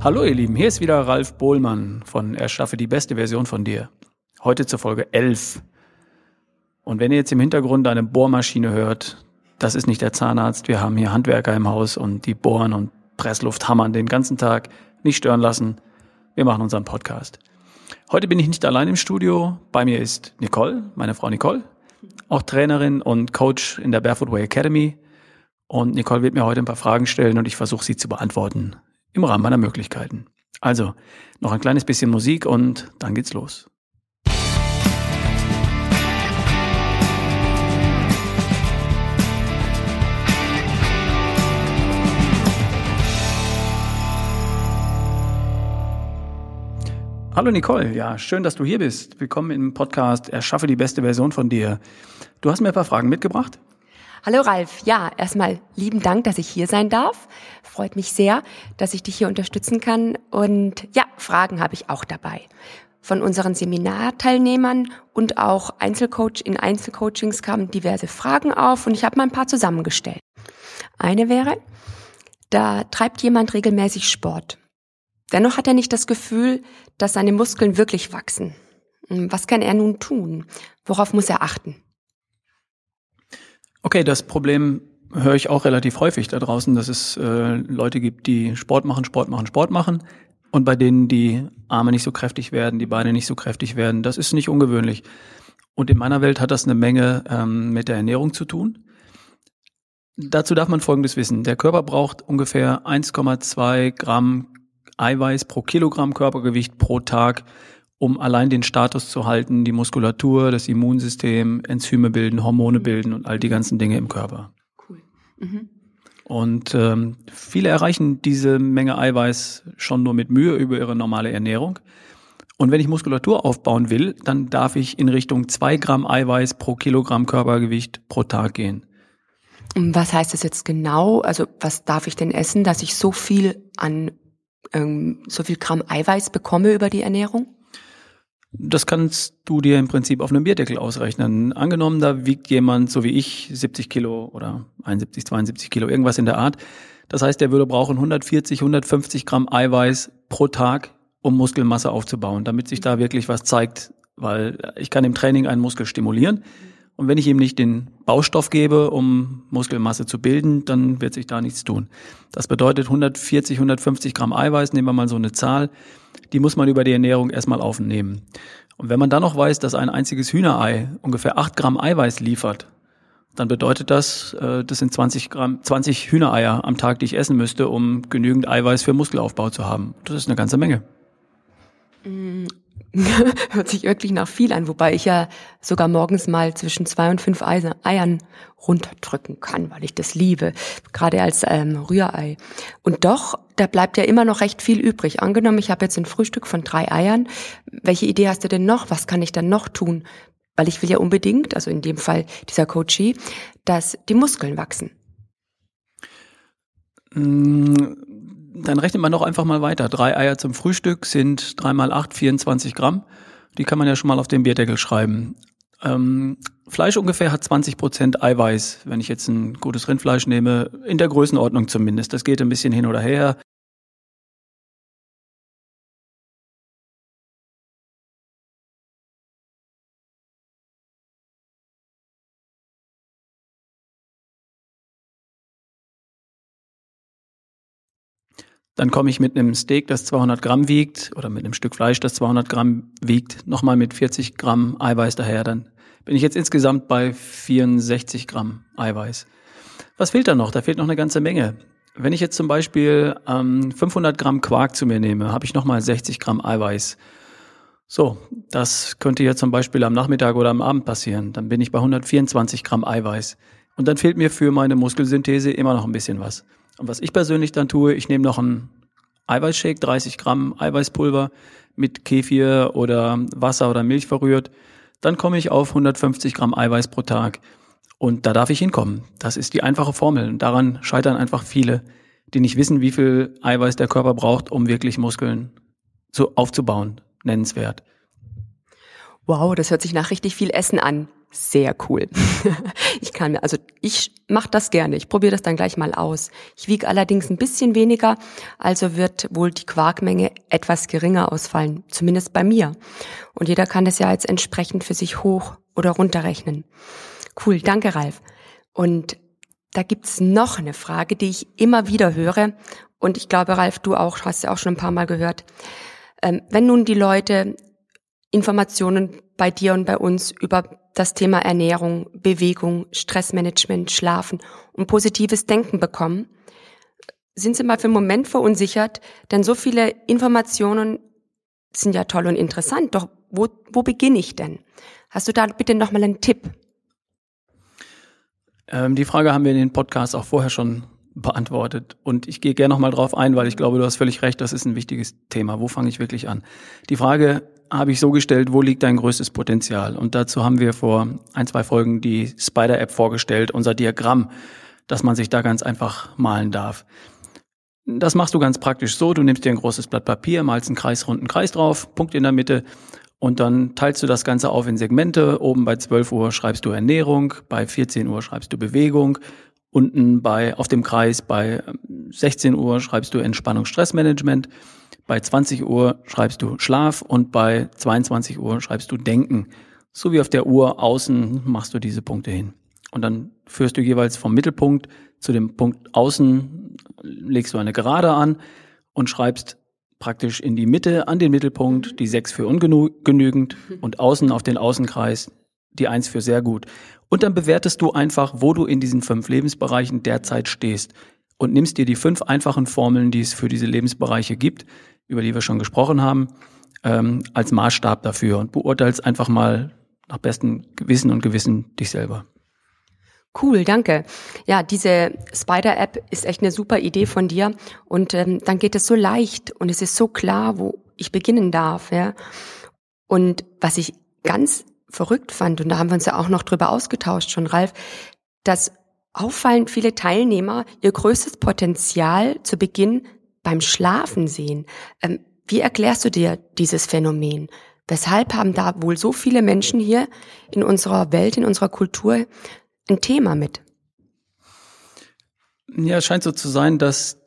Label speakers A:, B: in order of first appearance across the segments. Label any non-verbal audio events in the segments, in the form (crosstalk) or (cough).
A: Hallo ihr Lieben, hier ist wieder Ralf Bohlmann von Erschaffe die beste Version von dir. Heute zur Folge 11. Und wenn ihr jetzt im Hintergrund eine Bohrmaschine hört, das ist nicht der Zahnarzt. Wir haben hier Handwerker im Haus und die bohren und Pressluft hammern den ganzen Tag. Nicht stören lassen. Wir machen unseren Podcast. Heute bin ich nicht allein im Studio. Bei mir ist Nicole, meine Frau Nicole, auch Trainerin und Coach in der Barefoot Way Academy. Und Nicole wird mir heute ein paar Fragen stellen und ich versuche sie zu beantworten im Rahmen meiner Möglichkeiten. Also, noch ein kleines bisschen Musik und dann geht's los. Hallo Nicole, ja, schön, dass du hier bist. Willkommen im Podcast Erschaffe die beste Version von dir. Du hast mir ein paar Fragen mitgebracht.
B: Hallo Ralf, ja, erstmal lieben Dank, dass ich hier sein darf. Freut mich sehr, dass ich dich hier unterstützen kann. Und ja, Fragen habe ich auch dabei. Von unseren Seminarteilnehmern und auch Einzelcoach in Einzelcoachings kamen diverse Fragen auf und ich habe mal ein paar zusammengestellt. Eine wäre, da treibt jemand regelmäßig Sport. Dennoch hat er nicht das Gefühl, dass seine Muskeln wirklich wachsen. Hm, was kann er nun tun? Worauf muss er achten?
A: Okay, das Problem höre ich auch relativ häufig da draußen, dass es äh, Leute gibt, die Sport machen, Sport machen, Sport machen und bei denen die Arme nicht so kräftig werden, die Beine nicht so kräftig werden. Das ist nicht ungewöhnlich. Und in meiner Welt hat das eine Menge ähm, mit der Ernährung zu tun. Dazu darf man Folgendes wissen. Der Körper braucht ungefähr 1,2 Gramm Eiweiß pro Kilogramm Körpergewicht pro Tag, um allein den Status zu halten, die Muskulatur, das Immunsystem, Enzyme bilden, Hormone bilden und all die ganzen Dinge im Körper. Cool. Mhm. Und ähm, viele erreichen diese Menge Eiweiß schon nur mit Mühe über ihre normale Ernährung. Und wenn ich Muskulatur aufbauen will, dann darf ich in Richtung zwei Gramm Eiweiß pro Kilogramm Körpergewicht pro Tag gehen.
B: Was heißt das jetzt genau? Also was darf ich denn essen, dass ich so viel an ähm, so viel Gramm Eiweiß bekomme über die Ernährung?
A: Das kannst du dir im Prinzip auf einem Bierdeckel ausrechnen. Angenommen, da wiegt jemand, so wie ich, 70 Kilo oder 71, 72 Kilo, irgendwas in der Art. Das heißt, der würde brauchen 140, 150 Gramm Eiweiß pro Tag, um Muskelmasse aufzubauen, damit sich da wirklich was zeigt. Weil ich kann im Training einen Muskel stimulieren. Und wenn ich ihm nicht den Baustoff gebe, um Muskelmasse zu bilden, dann wird sich da nichts tun. Das bedeutet 140, 150 Gramm Eiweiß, nehmen wir mal so eine Zahl, die muss man über die Ernährung erstmal aufnehmen. Und wenn man dann noch weiß, dass ein einziges Hühnerei ungefähr 8 Gramm Eiweiß liefert, dann bedeutet das, äh, das sind 20 Gramm, 20 Hühnereier am Tag, die ich essen müsste, um genügend Eiweiß für Muskelaufbau zu haben. Das ist eine ganze Menge. (laughs)
B: Hört sich wirklich nach viel an, wobei ich ja sogar morgens mal zwischen zwei und fünf Eiern runterdrücken kann, weil ich das liebe, gerade als ähm, Rührei. Und doch, da bleibt ja immer noch recht viel übrig. Angenommen, ich habe jetzt ein Frühstück von drei Eiern. Welche Idee hast du denn noch? Was kann ich dann noch tun? Weil ich will ja unbedingt, also in dem Fall dieser Coachie, dass die Muskeln wachsen.
A: Mm, dann rechnet man doch einfach mal weiter. Drei Eier zum Frühstück sind drei mal acht, 24 Gramm. Die kann man ja schon mal auf den Bierdeckel schreiben. Ähm, Fleisch ungefähr hat 20 Prozent Eiweiß, wenn ich jetzt ein gutes Rindfleisch nehme, in der Größenordnung zumindest. Das geht ein bisschen hin oder her. Dann komme ich mit einem Steak, das 200 Gramm wiegt, oder mit einem Stück Fleisch, das 200 Gramm wiegt, nochmal mit 40 Gramm Eiweiß daher. Dann bin ich jetzt insgesamt bei 64 Gramm Eiweiß. Was fehlt da noch? Da fehlt noch eine ganze Menge. Wenn ich jetzt zum Beispiel ähm, 500 Gramm Quark zu mir nehme, habe ich nochmal 60 Gramm Eiweiß. So, das könnte ja zum Beispiel am Nachmittag oder am Abend passieren. Dann bin ich bei 124 Gramm Eiweiß. Und dann fehlt mir für meine Muskelsynthese immer noch ein bisschen was. Und was ich persönlich dann tue, ich nehme noch einen Eiweißshake, 30 Gramm Eiweißpulver mit Kefir oder Wasser oder Milch verrührt. Dann komme ich auf 150 Gramm Eiweiß pro Tag. Und da darf ich hinkommen. Das ist die einfache Formel. Und daran scheitern einfach viele, die nicht wissen, wie viel Eiweiß der Körper braucht, um wirklich Muskeln zu, aufzubauen. Nennenswert.
B: Wow, das hört sich nach richtig viel Essen an. Sehr cool. (laughs) ich kann mir, also ich mache das gerne. Ich probiere das dann gleich mal aus. Ich wiege allerdings ein bisschen weniger, also wird wohl die Quarkmenge etwas geringer ausfallen, zumindest bei mir. Und jeder kann das ja jetzt entsprechend für sich hoch oder runterrechnen. Cool, danke Ralf. Und da gibt's noch eine Frage, die ich immer wieder höre. Und ich glaube, Ralf, du auch, hast ja auch schon ein paar Mal gehört. Ähm, wenn nun die Leute Informationen bei dir und bei uns über das Thema Ernährung, Bewegung, Stressmanagement, Schlafen und positives Denken bekommen, sind Sie mal für einen Moment verunsichert, denn so viele Informationen sind ja toll und interessant, doch wo, wo beginne ich denn? Hast du da bitte nochmal einen Tipp?
A: Ähm, die Frage haben wir in den Podcast auch vorher schon beantwortet. Und ich gehe gerne nochmal drauf ein, weil ich glaube, du hast völlig recht, das ist ein wichtiges Thema. Wo fange ich wirklich an? Die Frage habe ich so gestellt, wo liegt dein größtes Potenzial? Und dazu haben wir vor ein, zwei Folgen die Spider-App vorgestellt, unser Diagramm, dass man sich da ganz einfach malen darf. Das machst du ganz praktisch so, du nimmst dir ein großes Blatt Papier, malst einen kreisrunden Kreis drauf, Punkt in der Mitte und dann teilst du das Ganze auf in Segmente. Oben bei 12 Uhr schreibst du Ernährung, bei 14 Uhr schreibst du Bewegung, unten bei, auf dem Kreis bei 16 Uhr schreibst du Entspannung, Stressmanagement, bei 20 Uhr schreibst du Schlaf und bei 22 Uhr schreibst du Denken. So wie auf der Uhr außen machst du diese Punkte hin. Und dann führst du jeweils vom Mittelpunkt zu dem Punkt außen, legst du eine Gerade an und schreibst praktisch in die Mitte an den Mittelpunkt die 6 für ungenügend und außen auf den Außenkreis die 1 für sehr gut. Und dann bewertest du einfach, wo du in diesen fünf Lebensbereichen derzeit stehst und nimmst dir die fünf einfachen Formeln, die es für diese Lebensbereiche gibt, über die wir schon gesprochen haben, ähm, als Maßstab dafür und beurteilst einfach mal nach bestem Gewissen und Gewissen dich selber.
B: Cool, danke. Ja, diese Spider-App ist echt eine super Idee von dir und ähm, dann geht es so leicht und es ist so klar, wo ich beginnen darf. Ja. Und was ich ganz verrückt fand, und da haben wir uns ja auch noch drüber ausgetauscht schon, Ralf, dass auffallend viele Teilnehmer ihr größtes Potenzial zu Beginn beim Schlafen sehen. Ähm, wie erklärst du dir dieses Phänomen? Weshalb haben da wohl so viele Menschen hier in unserer Welt, in unserer Kultur ein Thema mit?
A: Ja, es scheint so zu sein, dass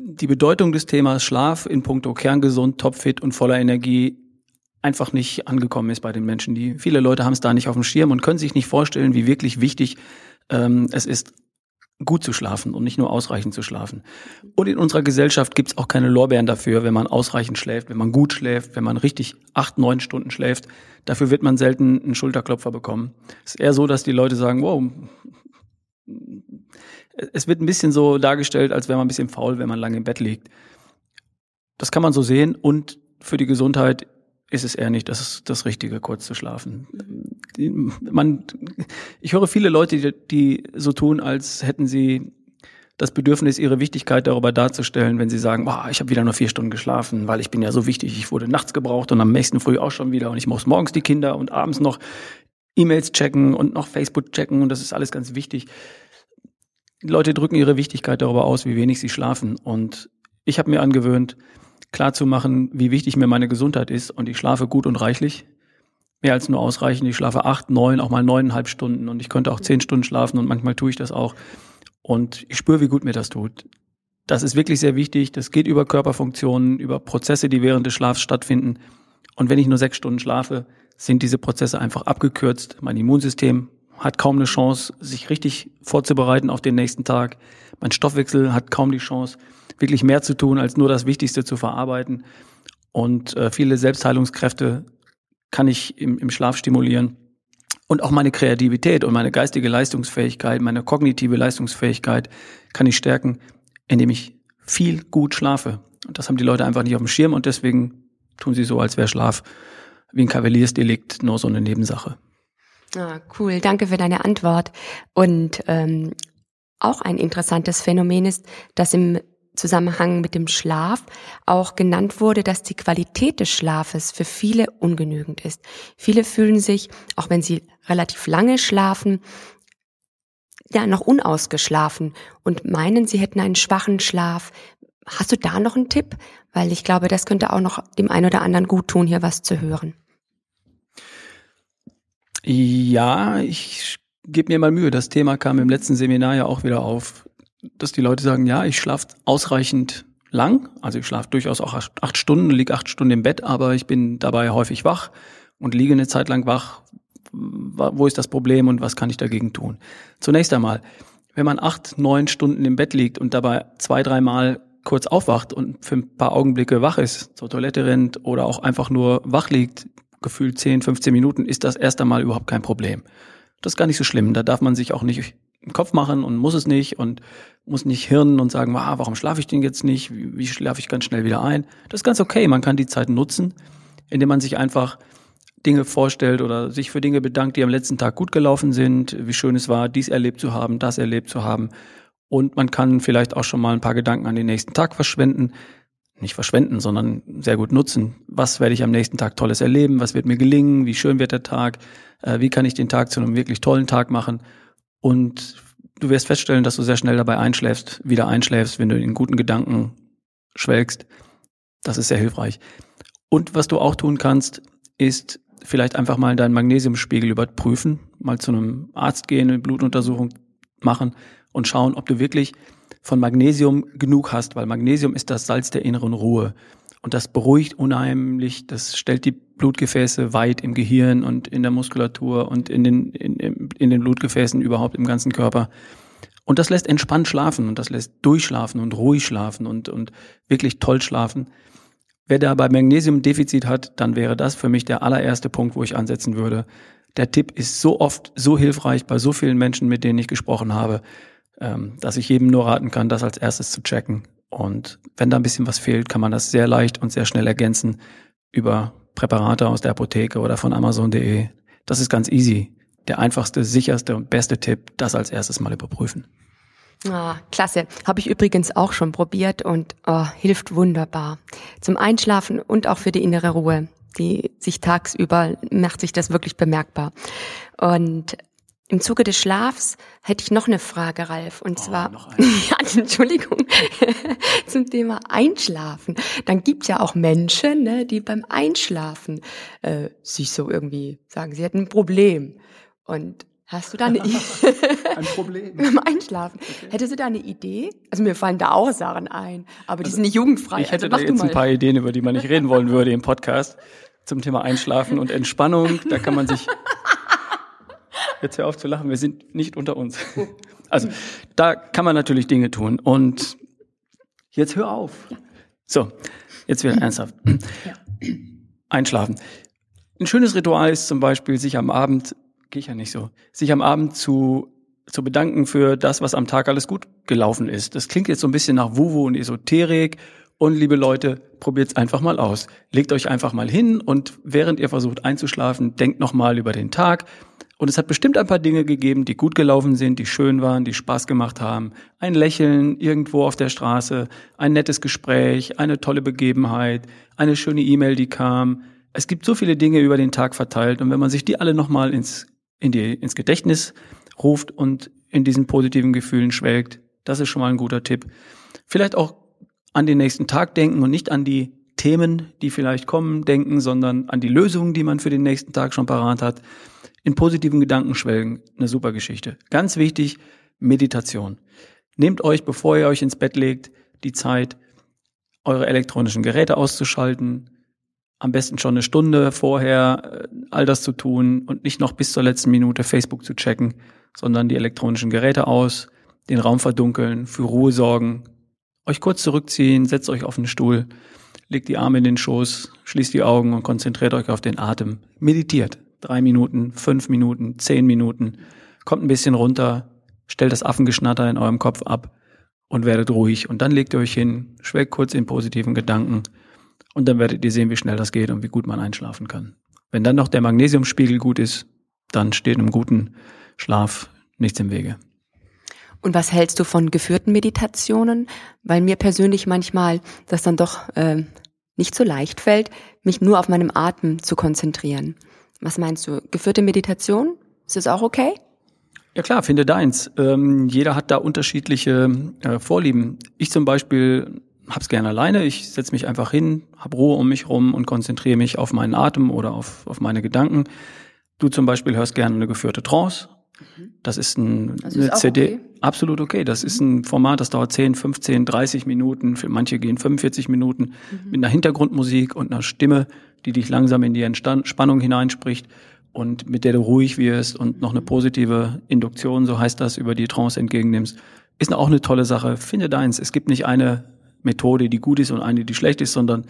A: die Bedeutung des Themas Schlaf in puncto kerngesund, topfit und voller Energie einfach nicht angekommen ist bei den Menschen. Die viele Leute haben es da nicht auf dem Schirm und können sich nicht vorstellen, wie wirklich wichtig ähm, es ist, gut zu schlafen und nicht nur ausreichend zu schlafen. Und in unserer Gesellschaft gibt es auch keine Lorbeeren dafür, wenn man ausreichend schläft, wenn man gut schläft, wenn man richtig acht, neun Stunden schläft. Dafür wird man selten einen Schulterklopfer bekommen. Es ist eher so, dass die Leute sagen, wow, es wird ein bisschen so dargestellt, als wäre man ein bisschen faul, wenn man lange im Bett liegt. Das kann man so sehen und für die Gesundheit ist es eher nicht das, das Richtige, kurz zu schlafen. Man, ich höre viele Leute, die, die so tun, als hätten sie das Bedürfnis, ihre Wichtigkeit darüber darzustellen, wenn sie sagen, boah, ich habe wieder nur vier Stunden geschlafen, weil ich bin ja so wichtig, ich wurde nachts gebraucht und am nächsten Früh auch schon wieder und ich muss morgens die Kinder und abends noch E-Mails checken und noch Facebook checken und das ist alles ganz wichtig. Die Leute drücken ihre Wichtigkeit darüber aus, wie wenig sie schlafen und ich habe mir angewöhnt, klar zu machen, wie wichtig mir meine Gesundheit ist und ich schlafe gut und reichlich. Mehr als nur ausreichend. Ich schlafe acht, neun, auch mal neuneinhalb Stunden und ich könnte auch zehn Stunden schlafen und manchmal tue ich das auch. Und ich spüre, wie gut mir das tut. Das ist wirklich sehr wichtig. Das geht über Körperfunktionen, über Prozesse, die während des Schlafs stattfinden. Und wenn ich nur sechs Stunden schlafe, sind diese Prozesse einfach abgekürzt. Mein Immunsystem hat kaum eine Chance, sich richtig vorzubereiten auf den nächsten Tag. Mein Stoffwechsel hat kaum die Chance, wirklich mehr zu tun, als nur das Wichtigste zu verarbeiten. Und äh, viele Selbstheilungskräfte kann ich im, im Schlaf stimulieren. Und auch meine Kreativität und meine geistige Leistungsfähigkeit, meine kognitive Leistungsfähigkeit kann ich stärken, indem ich viel gut schlafe. Und das haben die Leute einfach nicht auf dem Schirm und deswegen tun sie so, als wäre Schlaf wie ein Kavaliersdelikt nur so eine Nebensache.
B: Ah, cool, danke für deine Antwort. Und ähm, auch ein interessantes Phänomen ist, dass im Zusammenhang mit dem Schlaf auch genannt wurde, dass die Qualität des Schlafes für viele ungenügend ist. Viele fühlen sich, auch wenn sie relativ lange schlafen, ja, noch unausgeschlafen und meinen, sie hätten einen schwachen Schlaf. Hast du da noch einen Tipp? Weil ich glaube, das könnte auch noch dem einen oder anderen gut tun, hier was zu hören.
A: Ja, ich gebe mir mal Mühe. Das Thema kam im letzten Seminar ja auch wieder auf, dass die Leute sagen, ja, ich schlafe ausreichend lang. Also ich schlafe durchaus auch acht Stunden, liege acht Stunden im Bett, aber ich bin dabei häufig wach und liege eine Zeit lang wach. Wo ist das Problem und was kann ich dagegen tun? Zunächst einmal, wenn man acht, neun Stunden im Bett liegt und dabei zwei, dreimal kurz aufwacht und für ein paar Augenblicke wach ist, zur Toilette rennt oder auch einfach nur wach liegt, gefühlt 10, 15 Minuten, ist das erst einmal überhaupt kein Problem. Das ist gar nicht so schlimm. Da darf man sich auch nicht im Kopf machen und muss es nicht und muss nicht hirnen und sagen, ah, warum schlafe ich denn jetzt nicht? Wie, wie schlafe ich ganz schnell wieder ein? Das ist ganz okay. Man kann die Zeit nutzen, indem man sich einfach Dinge vorstellt oder sich für Dinge bedankt, die am letzten Tag gut gelaufen sind, wie schön es war, dies erlebt zu haben, das erlebt zu haben. Und man kann vielleicht auch schon mal ein paar Gedanken an den nächsten Tag verschwenden. Nicht verschwenden, sondern sehr gut nutzen. Was werde ich am nächsten Tag Tolles erleben? Was wird mir gelingen? Wie schön wird der Tag? Äh, wie kann ich den Tag zu einem wirklich tollen Tag machen? Und du wirst feststellen, dass du sehr schnell dabei einschläfst, wieder einschläfst, wenn du in guten Gedanken schwelgst. Das ist sehr hilfreich. Und was du auch tun kannst, ist vielleicht einfach mal deinen Magnesiumspiegel überprüfen, mal zu einem Arzt gehen, eine Blutuntersuchung machen und schauen, ob du wirklich von Magnesium genug hast, weil Magnesium ist das Salz der inneren Ruhe. Und das beruhigt unheimlich, das stellt die Blutgefäße weit im Gehirn und in der Muskulatur und in den, in, in den Blutgefäßen überhaupt im ganzen Körper. Und das lässt entspannt schlafen und das lässt durchschlafen und ruhig schlafen und, und wirklich toll schlafen. Wer da bei Magnesiumdefizit hat, dann wäre das für mich der allererste Punkt, wo ich ansetzen würde. Der Tipp ist so oft so hilfreich bei so vielen Menschen, mit denen ich gesprochen habe, ähm, dass ich jedem nur raten kann, das als erstes zu checken. Und wenn da ein bisschen was fehlt, kann man das sehr leicht und sehr schnell ergänzen über Präparate aus der Apotheke oder von Amazon.de. Das ist ganz easy. Der einfachste, sicherste und beste Tipp, das als erstes mal überprüfen.
B: Ah, klasse. Habe ich übrigens auch schon probiert und oh, hilft wunderbar. Zum Einschlafen und auch für die innere Ruhe. Die sich tagsüber macht sich das wirklich bemerkbar. Und im Zuge des Schlafs hätte ich noch eine Frage, Ralf. Und oh, zwar, (laughs) ja, Entschuldigung, (laughs) zum Thema Einschlafen. Dann gibt's ja auch Menschen, ne, die beim Einschlafen äh, sich so irgendwie sagen, sie hätten ein Problem. Und Hast du da eine (laughs) Idee?
A: Ein Problem.
B: Beim Einschlafen. Okay. Hättest du da eine Idee? Also mir fallen da auch Sachen ein, aber die also sind nicht jugendfrei.
A: Ich hätte also da jetzt ein paar Ideen, über die man nicht reden wollen würde im Podcast zum Thema Einschlafen und Entspannung. Da kann man sich jetzt hör auf zu lachen, wir sind nicht unter uns. Also da kann man natürlich Dinge tun und jetzt hör auf. So, jetzt wieder ernsthaft. Einschlafen. Ein schönes Ritual ist zum Beispiel, sich am Abend gehe ich ja nicht so, sich am Abend zu, zu bedanken für das, was am Tag alles gut gelaufen ist. Das klingt jetzt so ein bisschen nach Wuwu und Esoterik. Und liebe Leute, probiert's einfach mal aus. Legt euch einfach mal hin und während ihr versucht einzuschlafen, denkt nochmal über den Tag. Und es hat bestimmt ein paar Dinge gegeben, die gut gelaufen sind, die schön waren, die Spaß gemacht haben. Ein Lächeln irgendwo auf der Straße, ein nettes Gespräch, eine tolle Begebenheit, eine schöne E-Mail, die kam. Es gibt so viele Dinge über den Tag verteilt. Und wenn man sich die alle nochmal ins in die, ins Gedächtnis ruft und in diesen positiven Gefühlen schwelgt. Das ist schon mal ein guter Tipp. Vielleicht auch an den nächsten Tag denken und nicht an die Themen, die vielleicht kommen, denken, sondern an die Lösungen, die man für den nächsten Tag schon parat hat. In positiven Gedanken schwelgen, eine super Geschichte. Ganz wichtig, Meditation. Nehmt euch, bevor ihr euch ins Bett legt, die Zeit, eure elektronischen Geräte auszuschalten, am besten schon eine Stunde vorher äh, all das zu tun und nicht noch bis zur letzten Minute Facebook zu checken, sondern die elektronischen Geräte aus, den Raum verdunkeln, für Ruhe sorgen, euch kurz zurückziehen, setzt euch auf den Stuhl, legt die Arme in den Schoß, schließt die Augen und konzentriert euch auf den Atem. Meditiert. Drei Minuten, fünf Minuten, zehn Minuten. Kommt ein bisschen runter, stellt das Affengeschnatter in eurem Kopf ab und werdet ruhig. Und dann legt ihr euch hin, schwelgt kurz in positiven Gedanken und dann werdet ihr sehen, wie schnell das geht und wie gut man einschlafen kann. Wenn dann noch der Magnesiumspiegel gut ist, dann steht einem guten Schlaf nichts im Wege.
B: Und was hältst du von geführten Meditationen? Weil mir persönlich manchmal das dann doch äh, nicht so leicht fällt, mich nur auf meinem Atem zu konzentrieren. Was meinst du? Geführte Meditation? Ist das auch okay?
A: Ja klar, finde deins. Ähm, jeder hat da unterschiedliche äh, Vorlieben. Ich zum Beispiel hab's gerne alleine. Ich setze mich einfach hin, hab Ruhe um mich rum und konzentriere mich auf meinen Atem oder auf, auf meine Gedanken. Du zum Beispiel hörst gerne eine geführte Trance. Das ist ein,
B: Also
A: eine
B: ist
A: CD.
B: okay.
A: Absolut okay. Das ist ein Format, das dauert 10, 15, 30 Minuten. Für manche gehen 45 Minuten mit einer Hintergrundmusik und einer Stimme, die dich langsam in die Entstan- Spannung hineinspricht und mit der du ruhig wirst und noch eine positive Induktion, so heißt das, über die Trance entgegennimmst. Ist auch eine tolle Sache. Finde deins. Es gibt nicht eine Methode, die gut ist und eine, die schlecht ist, sondern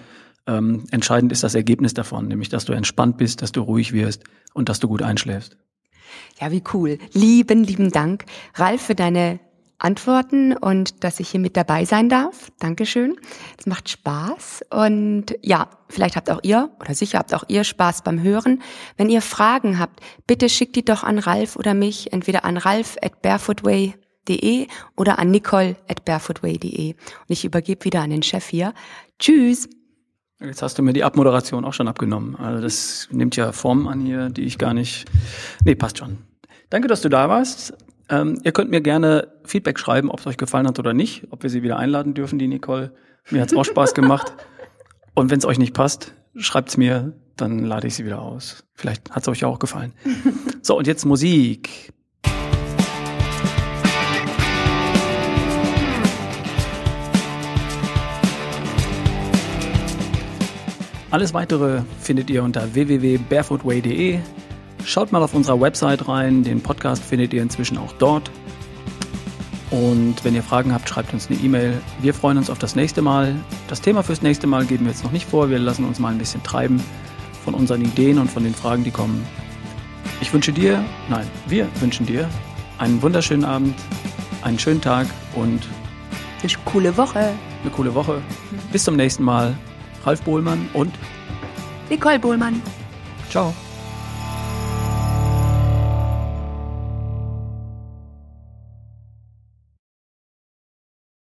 A: ähm, entscheidend ist das Ergebnis davon, nämlich dass du entspannt bist, dass du ruhig wirst und dass du gut einschläfst.
B: Ja, wie cool. Lieben, lieben Dank, Ralf, für deine Antworten und dass ich hier mit dabei sein darf. Dankeschön. Es macht Spaß. Und ja, vielleicht habt auch ihr, oder sicher habt auch ihr Spaß beim Hören. Wenn ihr Fragen habt, bitte schickt die doch an Ralf oder mich, entweder an ralf at barefootway.de oder an nicole at barefootway.de. Und ich übergebe wieder an den Chef hier. Tschüss.
A: Jetzt hast du mir die Abmoderation auch schon abgenommen. Also das nimmt ja Formen an hier, die ich gar nicht. Nee, passt schon. Danke, dass du da warst. Ähm, ihr könnt mir gerne Feedback schreiben, ob es euch gefallen hat oder nicht, ob wir sie wieder einladen dürfen, die Nicole. Mir hat's auch Spaß gemacht. (laughs) Und wenn es euch nicht passt, schreibt's mir, dann lade ich sie wieder aus. Vielleicht hat's euch ja auch gefallen. So, und jetzt Musik. Alles weitere findet ihr unter www.barefootway.de. Schaut mal auf unserer Website rein. Den Podcast findet ihr inzwischen auch dort. Und wenn ihr Fragen habt, schreibt uns eine E-Mail. Wir freuen uns auf das nächste Mal. Das Thema fürs nächste Mal geben wir jetzt noch nicht vor. Wir lassen uns mal ein bisschen treiben von unseren Ideen und von den Fragen, die kommen. Ich wünsche dir, nein, wir wünschen dir einen wunderschönen Abend, einen schönen Tag und
B: Eine coole Woche.
A: eine coole Woche. Bis zum nächsten Mal. Ralf Bohlmann und
B: Nicole Bohlmann.
A: ciao.